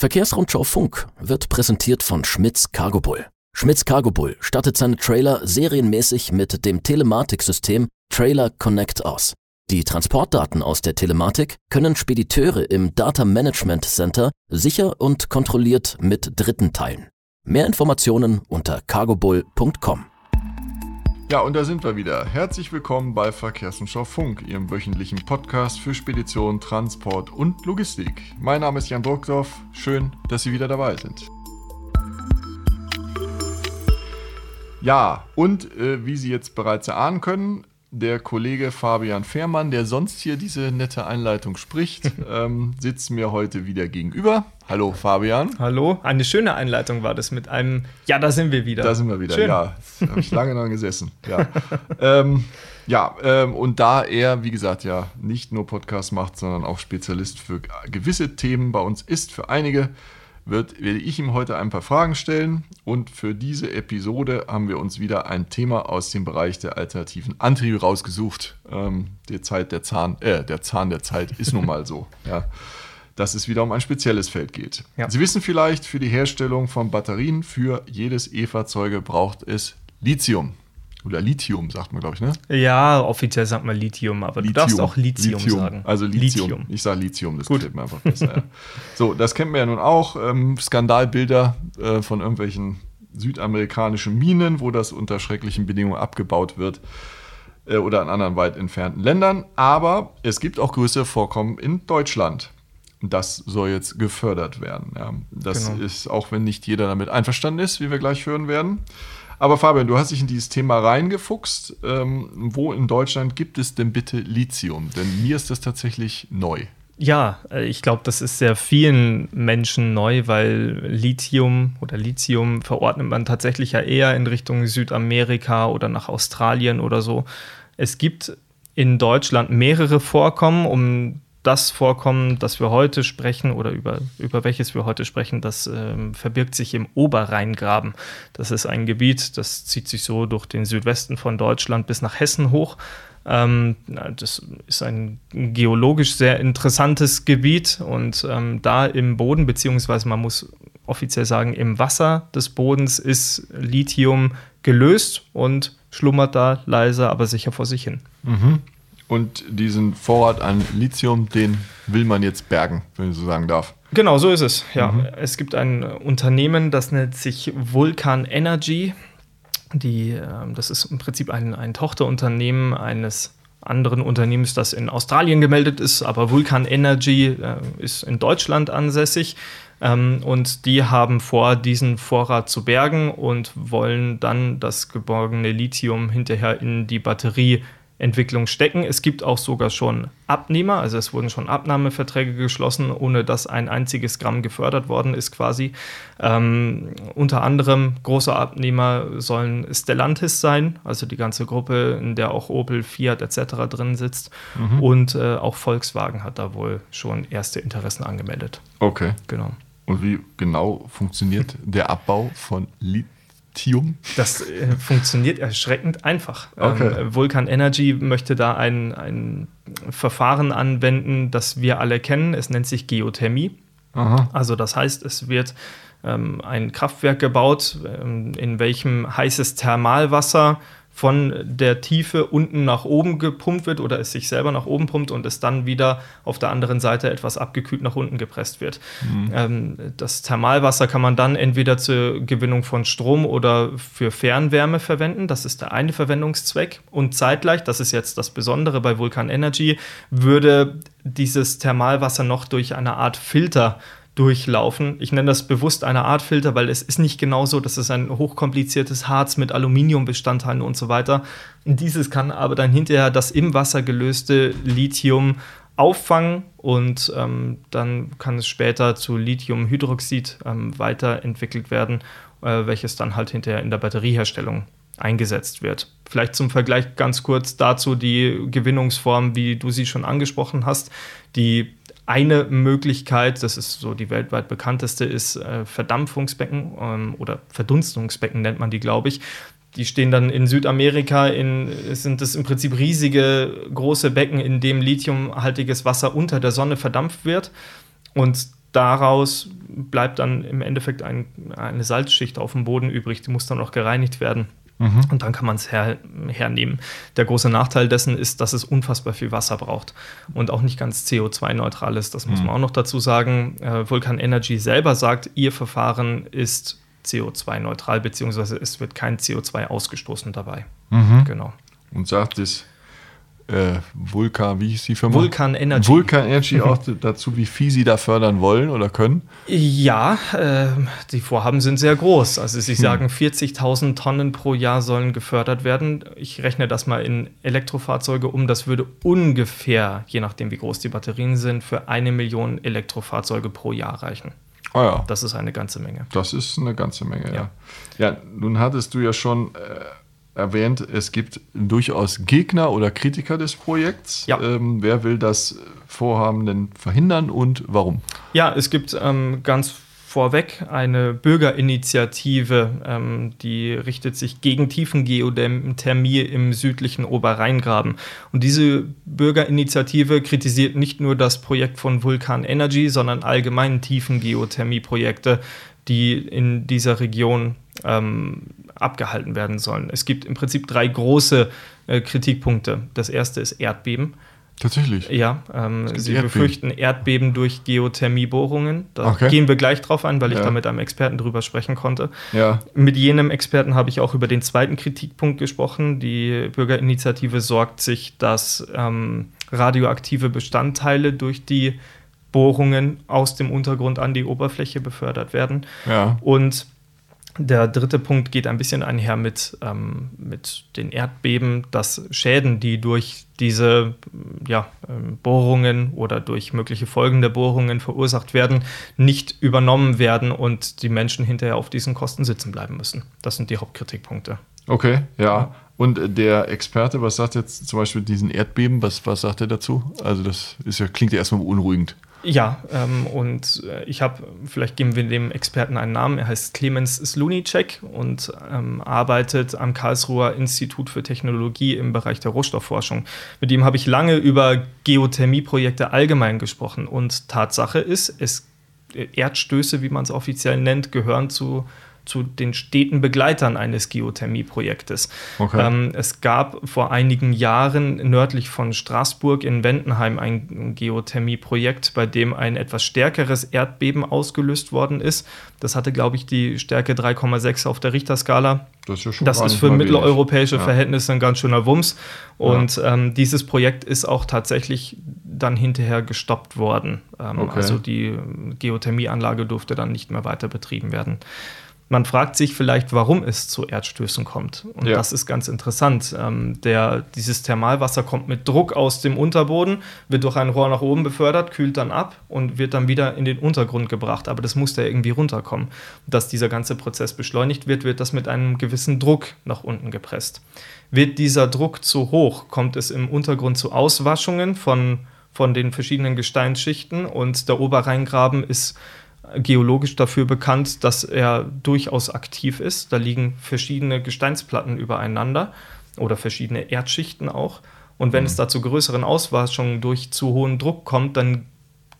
Verkehrsrundschau Funk wird präsentiert von Schmitz Cargo Bull. Schmitz Cargo Bull stattet seine Trailer serienmäßig mit dem Telematiksystem Trailer Connect aus. Die Transportdaten aus der Telematik können Spediteure im Data Management Center sicher und kontrolliert mit Dritten teilen. Mehr Informationen unter cargobull.com. Ja, und da sind wir wieder. Herzlich willkommen bei Verkehrsumschau Funk, Ihrem wöchentlichen Podcast für Spedition, Transport und Logistik. Mein Name ist Jan Brockdorf. Schön, dass Sie wieder dabei sind. Ja, und äh, wie Sie jetzt bereits erahnen können, der Kollege Fabian Fehrmann, der sonst hier diese nette Einleitung spricht, ähm, sitzt mir heute wieder gegenüber. Hallo Fabian. Hallo, eine schöne Einleitung war das mit einem Ja, da sind wir wieder. Da sind wir wieder, Schön. ja. Habe ich lange dran gesessen. Ja, ähm, ja ähm, und da er, wie gesagt, ja nicht nur Podcast macht, sondern auch Spezialist für gewisse Themen bei uns ist, für einige, wird, werde ich ihm heute ein paar Fragen stellen. Und für diese Episode haben wir uns wieder ein Thema aus dem Bereich der alternativen Antriebe rausgesucht. Ähm, die Zeit der Zahn, äh, der Zahn der Zeit ist nun mal so. Ja. Dass es wieder um ein spezielles Feld geht. Ja. Sie wissen vielleicht, für die Herstellung von Batterien für jedes E-Fahrzeuge braucht es Lithium. Oder Lithium, sagt man, glaube ich, ne? Ja, offiziell sagt man Lithium, aber Lithium. du darfst auch Lithium, Lithium. sagen. Also Lithium. Lithium. Ich sage Lithium, das Gut. mir einfach besser. ja. So, das kennen wir ja nun auch. Ähm, Skandalbilder äh, von irgendwelchen südamerikanischen Minen, wo das unter schrecklichen Bedingungen abgebaut wird. Äh, oder in anderen weit entfernten Ländern. Aber es gibt auch größere Vorkommen in Deutschland. Das soll jetzt gefördert werden. Ja. Das genau. ist, auch wenn nicht jeder damit einverstanden ist, wie wir gleich hören werden. Aber Fabian, du hast dich in dieses Thema reingefuchst. Ähm, wo in Deutschland gibt es denn bitte Lithium? Denn mir ist das tatsächlich neu. Ja, äh, ich glaube, das ist sehr vielen Menschen neu, weil Lithium oder Lithium verordnet man tatsächlich ja eher in Richtung Südamerika oder nach Australien oder so. Es gibt in Deutschland mehrere Vorkommen, um das Vorkommen, das wir heute sprechen oder über, über welches wir heute sprechen, das ähm, verbirgt sich im Oberrheingraben. Das ist ein Gebiet, das zieht sich so durch den Südwesten von Deutschland bis nach Hessen hoch. Ähm, das ist ein geologisch sehr interessantes Gebiet und ähm, da im Boden, beziehungsweise man muss offiziell sagen, im Wasser des Bodens ist Lithium gelöst und schlummert da leise, aber sicher vor sich hin. Mhm. Und diesen Vorrat an Lithium, den will man jetzt bergen, wenn ich so sagen darf. Genau, so ist es. Ja, mhm. es gibt ein Unternehmen, das nennt sich Vulkan Energy. Die, ähm, das ist im Prinzip ein, ein Tochterunternehmen eines anderen Unternehmens, das in Australien gemeldet ist, aber Vulkan Energy äh, ist in Deutschland ansässig. Ähm, und die haben vor, diesen Vorrat zu bergen und wollen dann das geborgene Lithium hinterher in die Batterie Entwicklung stecken. Es gibt auch sogar schon Abnehmer, also es wurden schon Abnahmeverträge geschlossen, ohne dass ein einziges Gramm gefördert worden ist quasi. Ähm, unter anderem große Abnehmer sollen Stellantis sein, also die ganze Gruppe, in der auch Opel, Fiat etc. drin sitzt. Mhm. Und äh, auch Volkswagen hat da wohl schon erste Interessen angemeldet. Okay. Genau. Und wie genau funktioniert der Abbau von Lithium? Lithium? Das äh, funktioniert erschreckend einfach. Okay. Ähm, Vulkan Energy möchte da ein, ein Verfahren anwenden, das wir alle kennen. Es nennt sich Geothermie. Aha. Also das heißt, es wird ähm, ein Kraftwerk gebaut, ähm, in welchem heißes Thermalwasser von der Tiefe unten nach oben gepumpt wird oder es sich selber nach oben pumpt und es dann wieder auf der anderen Seite etwas abgekühlt nach unten gepresst wird. Mhm. Ähm, das Thermalwasser kann man dann entweder zur Gewinnung von Strom oder für Fernwärme verwenden. Das ist der eine Verwendungszweck. Und zeitgleich, das ist jetzt das Besondere bei Vulkan Energy, würde dieses Thermalwasser noch durch eine Art Filter durchlaufen. Ich nenne das bewusst eine Art Filter, weil es ist nicht genau so, dass es ein hochkompliziertes Harz mit Aluminiumbestandteilen und so weiter. Dieses kann aber dann hinterher das im Wasser gelöste Lithium auffangen und ähm, dann kann es später zu Lithiumhydroxid ähm, weiterentwickelt werden, äh, welches dann halt hinterher in der Batterieherstellung eingesetzt wird. Vielleicht zum Vergleich ganz kurz dazu die Gewinnungsform, wie du sie schon angesprochen hast. Die eine Möglichkeit, das ist so die weltweit bekannteste, ist äh, Verdampfungsbecken ähm, oder Verdunstungsbecken nennt man die, glaube ich. Die stehen dann in Südamerika, in, sind es im Prinzip riesige große Becken, in dem lithiumhaltiges Wasser unter der Sonne verdampft wird. Und daraus bleibt dann im Endeffekt ein, eine Salzschicht auf dem Boden übrig, die muss dann auch gereinigt werden. Mhm. Und dann kann man es her, hernehmen. Der große Nachteil dessen ist, dass es unfassbar viel Wasser braucht und auch nicht ganz CO2-neutral ist. Das muss mhm. man auch noch dazu sagen. Äh, Vulkan Energy selber sagt, ihr Verfahren ist CO2-neutral, beziehungsweise es wird kein CO2 ausgestoßen dabei. Mhm. Genau. Und sagt es äh, Vulkan, wie hieß die Firma? Vulkan Energy. Vulkan Energy auch dazu, wie viel sie da fördern wollen oder können? Ja, äh, die Vorhaben sind sehr groß. Also sie hm. sagen, 40.000 Tonnen pro Jahr sollen gefördert werden. Ich rechne das mal in Elektrofahrzeuge um. Das würde ungefähr, je nachdem wie groß die Batterien sind, für eine Million Elektrofahrzeuge pro Jahr reichen. Oh ja. Das ist eine ganze Menge. Das ist eine ganze Menge, ja. Ja, ja nun hattest du ja schon äh, erwähnt, es gibt durchaus Gegner oder Kritiker des Projekts. Ja. Ähm, wer will das Vorhaben denn verhindern und warum? Ja, es gibt ähm, ganz vorweg eine Bürgerinitiative, ähm, die richtet sich gegen Tiefengeothermie im südlichen Oberrheingraben. Und diese Bürgerinitiative kritisiert nicht nur das Projekt von Vulkan Energy, sondern allgemein Tiefengeothermie-Projekte, die in dieser Region ähm, abgehalten werden sollen. Es gibt im Prinzip drei große äh, Kritikpunkte. Das erste ist Erdbeben. Tatsächlich. Ja, ähm, sie Erdbeben. befürchten Erdbeben durch Geothermiebohrungen. Da okay. gehen wir gleich drauf ein, weil ich da mit einem Experten drüber sprechen konnte. Ja. Mit jenem Experten habe ich auch über den zweiten Kritikpunkt gesprochen. Die Bürgerinitiative sorgt sich, dass ähm, radioaktive Bestandteile durch die Bohrungen aus dem Untergrund an die Oberfläche befördert werden. Ja. Und der dritte Punkt geht ein bisschen einher mit, ähm, mit den Erdbeben, dass Schäden, die durch diese ja, ähm, Bohrungen oder durch mögliche Folgen der Bohrungen verursacht werden, nicht übernommen werden und die Menschen hinterher auf diesen Kosten sitzen bleiben müssen. Das sind die Hauptkritikpunkte. Okay, ja. Und der Experte, was sagt jetzt zum Beispiel diesen Erdbeben, was, was sagt er dazu? Also das ist ja, klingt ja erstmal beunruhigend. Ja, ähm, und äh, ich habe, vielleicht geben wir dem Experten einen Namen, er heißt Clemens Slunicek und ähm, arbeitet am Karlsruher Institut für Technologie im Bereich der Rohstoffforschung. Mit ihm habe ich lange über Geothermieprojekte allgemein gesprochen und Tatsache ist, es Erdstöße, wie man es offiziell nennt, gehören zu zu den steten Begleitern eines Geothermieprojektes. Okay. Ähm, es gab vor einigen Jahren nördlich von Straßburg in Wendenheim ein Geothermieprojekt, bei dem ein etwas stärkeres Erdbeben ausgelöst worden ist. Das hatte, glaube ich, die Stärke 3,6 auf der Richterskala. Das ist, ja schon das ist für mitteleuropäische ja. Verhältnisse ein ganz schöner Wumms. Und ja. ähm, dieses Projekt ist auch tatsächlich dann hinterher gestoppt worden. Ähm, okay. Also die Geothermieanlage durfte dann nicht mehr weiter betrieben werden. Man fragt sich vielleicht, warum es zu Erdstößen kommt. Und ja. das ist ganz interessant. Ähm, der, dieses Thermalwasser kommt mit Druck aus dem Unterboden, wird durch ein Rohr nach oben befördert, kühlt dann ab und wird dann wieder in den Untergrund gebracht. Aber das muss da irgendwie runterkommen. Dass dieser ganze Prozess beschleunigt wird, wird das mit einem gewissen Druck nach unten gepresst. Wird dieser Druck zu hoch, kommt es im Untergrund zu Auswaschungen von, von den verschiedenen Gesteinsschichten und der Oberrheingraben ist geologisch dafür bekannt, dass er durchaus aktiv ist. Da liegen verschiedene Gesteinsplatten übereinander oder verschiedene Erdschichten auch. Und wenn mhm. es da zu größeren Auswaschungen durch zu hohen Druck kommt, dann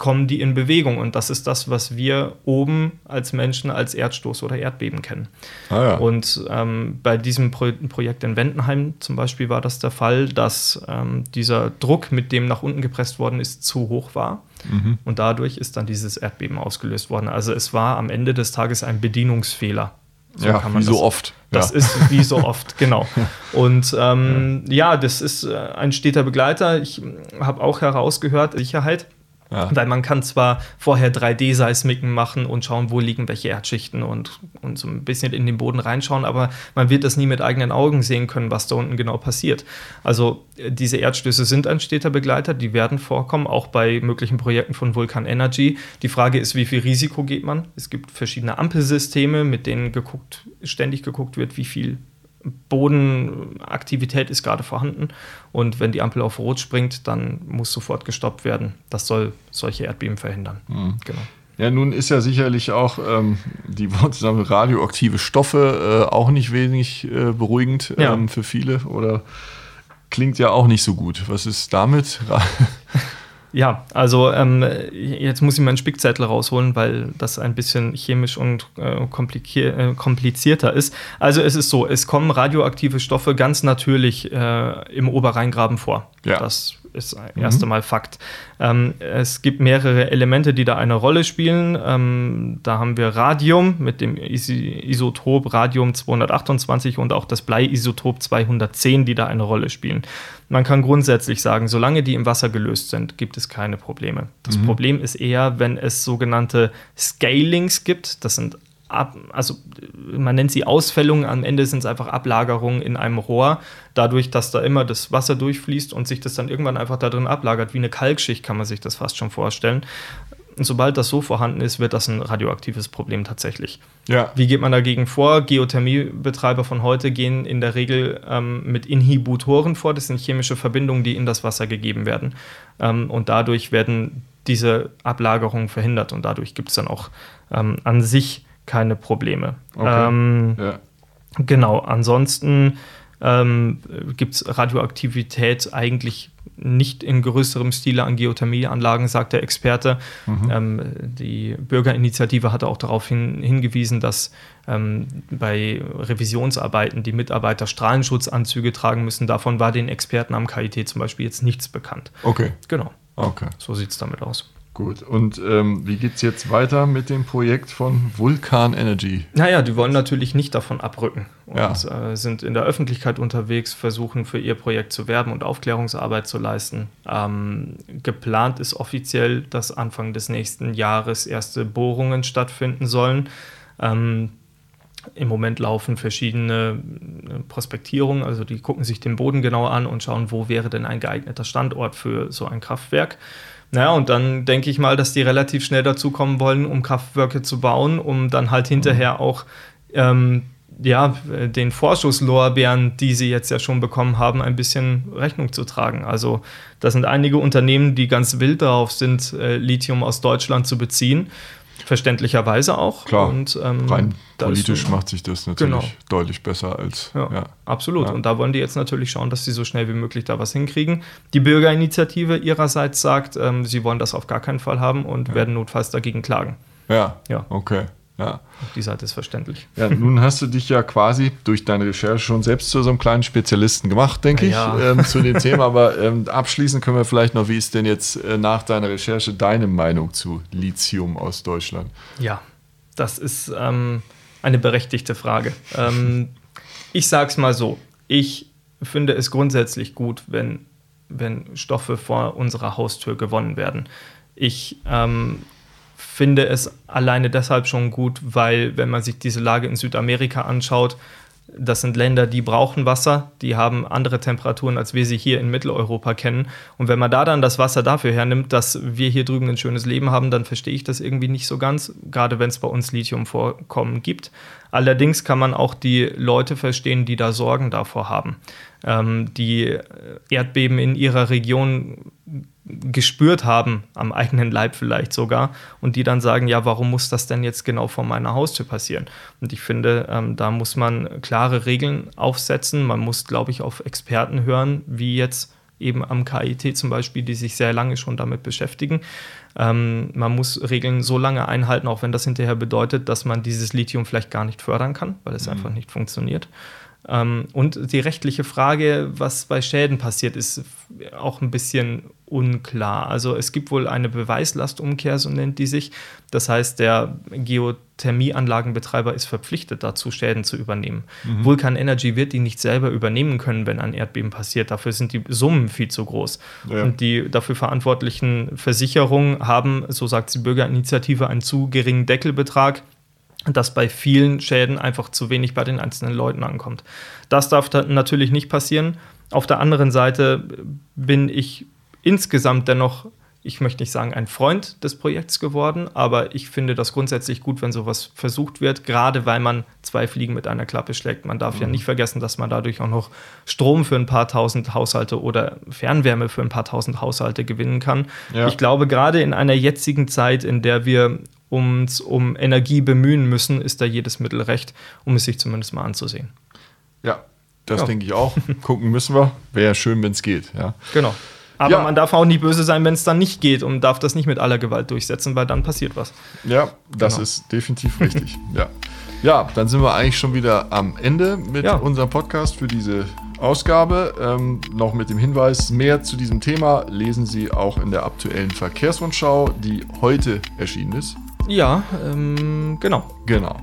kommen die in Bewegung. Und das ist das, was wir oben als Menschen als Erdstoß oder Erdbeben kennen. Ah, ja. Und ähm, bei diesem Pro Projekt in Wendenheim zum Beispiel war das der Fall, dass ähm, dieser Druck, mit dem nach unten gepresst worden ist, zu hoch war. Mhm. Und dadurch ist dann dieses Erdbeben ausgelöst worden. Also es war am Ende des Tages ein Bedienungsfehler. So ja, wie das, so oft. Das ja. ist wie so oft, genau. Und ähm, ja. ja. das ist äh, ein steter Begleiter. Ich habe auch herausgehört, Sicherheit ja. Weil man kann zwar vorher 3D-Seismiken machen und schauen, wo liegen welche Erdschichten und, und so ein bisschen in den Boden reinschauen, aber man wird das nie mit eigenen Augen sehen können, was da unten genau passiert. Also äh, diese Erdstöße sind ein steter Begleiter, die werden vorkommen, auch bei möglichen Projekten von Vulkan Energy. Die Frage ist, wie viel Risiko geht man? Es gibt verschiedene Ampelsysteme, mit denen geguckt, ständig geguckt wird, wie viel Bodenaktivität ist gerade vorhanden und wenn die Ampel auf Rot springt, dann muss sofort gestoppt werden. Das soll solche Erdbeben verhindern. Mhm. Genau. Ja, nun ist ja sicherlich auch ähm, die zusammen radioaktive Stoffe äh, auch nicht wenig äh, beruhigend ähm, ja. für viele oder klingt ja auch nicht so gut. Was ist damit? Ja, also ähm, jetzt muss ich meinen Spickzettel rausholen, weil das ein bisschen chemisch und äh, äh, komplizierter ist. Also es ist so, es kommen radioaktive Stoffe ganz natürlich äh, im Oberrheingraben vor. Ja. Das ist erst einmal Fakt. Ähm, es gibt mehrere Elemente, die da eine Rolle spielen. Ähm, da haben wir Radium mit dem Is Isotop Radium 228 und auch das Bleiisotop 210, die da eine Rolle spielen. Man kann grundsätzlich sagen, solange die im Wasser gelöst sind, gibt es keine Probleme. Das mhm. Problem ist eher, wenn es sogenannte Scalings gibt. Das sind Ab, also man nennt sie Ausfällungen, am Ende sind es einfach Ablagerungen in einem Rohr, dadurch, dass da immer das Wasser durchfließt und sich das dann irgendwann einfach da drin ablagert, wie eine Kalkschicht kann man sich das fast schon vorstellen. Und sobald das so vorhanden ist, wird das ein radioaktives Problem tatsächlich. Ja. Wie geht man dagegen vor? Geothermiebetreiber von heute gehen in der Regel ähm, mit Inhibitoren vor. Das sind chemische Verbindungen, die in das Wasser gegeben werden. Ähm, und dadurch werden diese Ablagerungen verhindert und dadurch gibt es dann auch ähm, an sich keine Probleme. Okay. Ähm, ja. Genau, ansonsten ähm, gibt es Radioaktivität eigentlich nicht in größerem Stile an Geothermieanlagen, sagt der Experte. Mhm. Ähm, die Bürgerinitiative hatte auch darauf hin, hingewiesen, dass ähm, bei Revisionsarbeiten die Mitarbeiter Strahlenschutzanzüge tragen müssen. Davon war den Experten am KIT zum Beispiel jetzt nichts bekannt. Okay. Genau. Okay. So sieht es damit aus. Gut, und ähm, wie geht es jetzt weiter mit dem Projekt von Vulkan Energy? Naja, die wollen natürlich nicht davon abrücken und ja. äh, sind in der Öffentlichkeit unterwegs, versuchen für ihr Projekt zu werben und Aufklärungsarbeit zu leisten. Ähm, geplant ist offiziell, dass Anfang des nächsten Jahres erste Bohrungen stattfinden sollen. Ähm, im Moment laufen verschiedene äh, Prospektierungen, also die gucken sich den Boden genau an und schauen, wo wäre denn ein geeigneter Standort für so ein Kraftwerk. Naja, und dann denke ich mal, dass die relativ schnell dazu kommen wollen, um Kraftwerke zu bauen, um dann halt hinterher auch ähm, ja, den Vorschusslorbeeren, die sie jetzt ja schon bekommen haben, ein bisschen Rechnung zu tragen. Also da sind einige Unternehmen, die ganz wild darauf sind, äh, Lithium aus Deutschland zu beziehen verständlicherweise auch. Klar, und, ähm, rein politisch macht sich das natürlich genau. deutlich besser als. Ja, ja. absolut. Ja. Und da wollen die jetzt natürlich schauen, dass sie so schnell wie möglich da was hinkriegen. Die Bürgerinitiative ihrerseits sagt, ähm, sie wollen das auf gar keinen Fall haben und werden notfalls dagegen klagen. Ja, ja. okay. Ja. Die Seite ist verständlich. Ja, nun hast du dich ja quasi durch deine Recherche schon selbst zu so einem kleinen Spezialisten gemacht, denke ja. ich, ähm, zu dem Thema. Aber ähm, abschließend können wir vielleicht noch, wie ist denn jetzt äh, nach deiner Recherche deine Meinung zu Lithium aus Deutschland? Ja, das ist ähm, eine berechtigte Frage. Ähm, ich sage es mal so, ich finde es grundsätzlich gut, wenn, wenn Stoffe vor unserer Haustür gewonnen werden. Ich ähm, finde es alleine deshalb schon gut, weil wenn man sich diese Lage in Südamerika anschaut, das sind Länder, die brauchen Wasser, die haben andere Temperaturen, als wir sie hier in Mitteleuropa kennen. Und wenn man da dann das Wasser dafür hernimmt, dass wir hier drüben ein schönes Leben haben, dann verstehe ich das irgendwie nicht so ganz, gerade wenn es bei uns Lithiumvorkommen gibt. Allerdings kann man auch die Leute verstehen, die da Sorgen davor haben, ähm, die Erdbeben in ihrer Region gespürt haben, am eigenen Leib vielleicht sogar, und die dann sagen, ja, warum muss das denn jetzt genau vor meiner Haustür passieren? Und ich finde, ähm, da muss man klare Regeln aufsetzen. Man muss, glaube ich, auf Experten hören, wie jetzt eben am KIT zum Beispiel, die sich sehr lange schon damit beschäftigen. Ähm, man muss Regeln so lange einhalten, auch wenn das hinterher bedeutet, dass man dieses Lithium vielleicht gar nicht fördern kann, weil es mhm. einfach nicht funktioniert. Ähm, und die rechtliche Frage, was bei Schäden passiert, ist auch ein bisschen unklar. Also es gibt wohl eine Beweislastumkehr, so nennt die sich. Das heißt, der Geothermieanlagenbetreiber ist verpflichtet dazu, Schäden zu übernehmen. Mhm. Vulkan Energy wird die nicht selber übernehmen können, wenn ein Erdbeben passiert. Dafür sind die Summen viel zu groß. Ja. Und die dafür verantwortlichen Versicherungen haben, so sagt die Bürgerinitiative, einen zu geringen Deckelbetrag dass bei vielen Schäden einfach zu wenig bei den einzelnen Leuten ankommt. Das darf natürlich nicht passieren. Auf der anderen Seite bin ich insgesamt dennoch, ich möchte nicht sagen, ein Freund des Projekts geworden, aber ich finde das grundsätzlich gut, wenn sowas versucht wird, gerade weil man zwei Fliegen mit einer Klappe schlägt. Man darf mhm. ja nicht vergessen, dass man dadurch auch noch Strom für ein paar tausend Haushalte oder Fernwärme für ein paar tausend Haushalte gewinnen kann. Ja. Ich glaube, gerade in einer jetzigen Zeit, in der wir uns um Energie bemühen müssen, ist da jedes Mittel recht, um es sich zumindest mal anzusehen. Ja, das ja. denke ich auch. Gucken müssen wir. Wäre schön, wenn es geht. Ja. Genau. Aber ja. man darf auch nicht böse sein, wenn es dann nicht geht und darf das nicht mit aller Gewalt durchsetzen, weil dann passiert was. Ja, das genau. ist definitiv richtig. ja. ja, dann sind wir eigentlich schon wieder am Ende mit ja. unserem Podcast für diese Ausgabe. Ähm, noch mit dem Hinweis, mehr zu diesem Thema lesen Sie auch in der aktuellen Verkehrsrundschau, die heute erschienen ist. Ja, ähm, genau. Genau.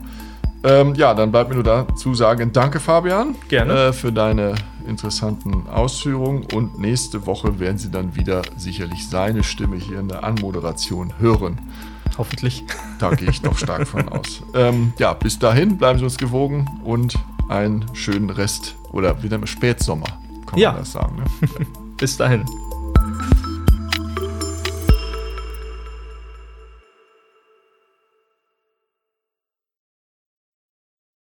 Ähm, ja, dann bleibt mir nur dazu sagen, danke Fabian. Gerne. Äh, für deine interessanten Ausführungen. Und nächste Woche werden Sie dann wieder sicherlich seine Stimme hier in der Anmoderation hören. Hoffentlich. Da gehe ich doch stark von aus. Ähm, ja, bis dahin bleiben Sie uns gewogen und einen schönen Rest oder wieder im Spätsommer, kann ja. man das sagen. Ne? bis dahin.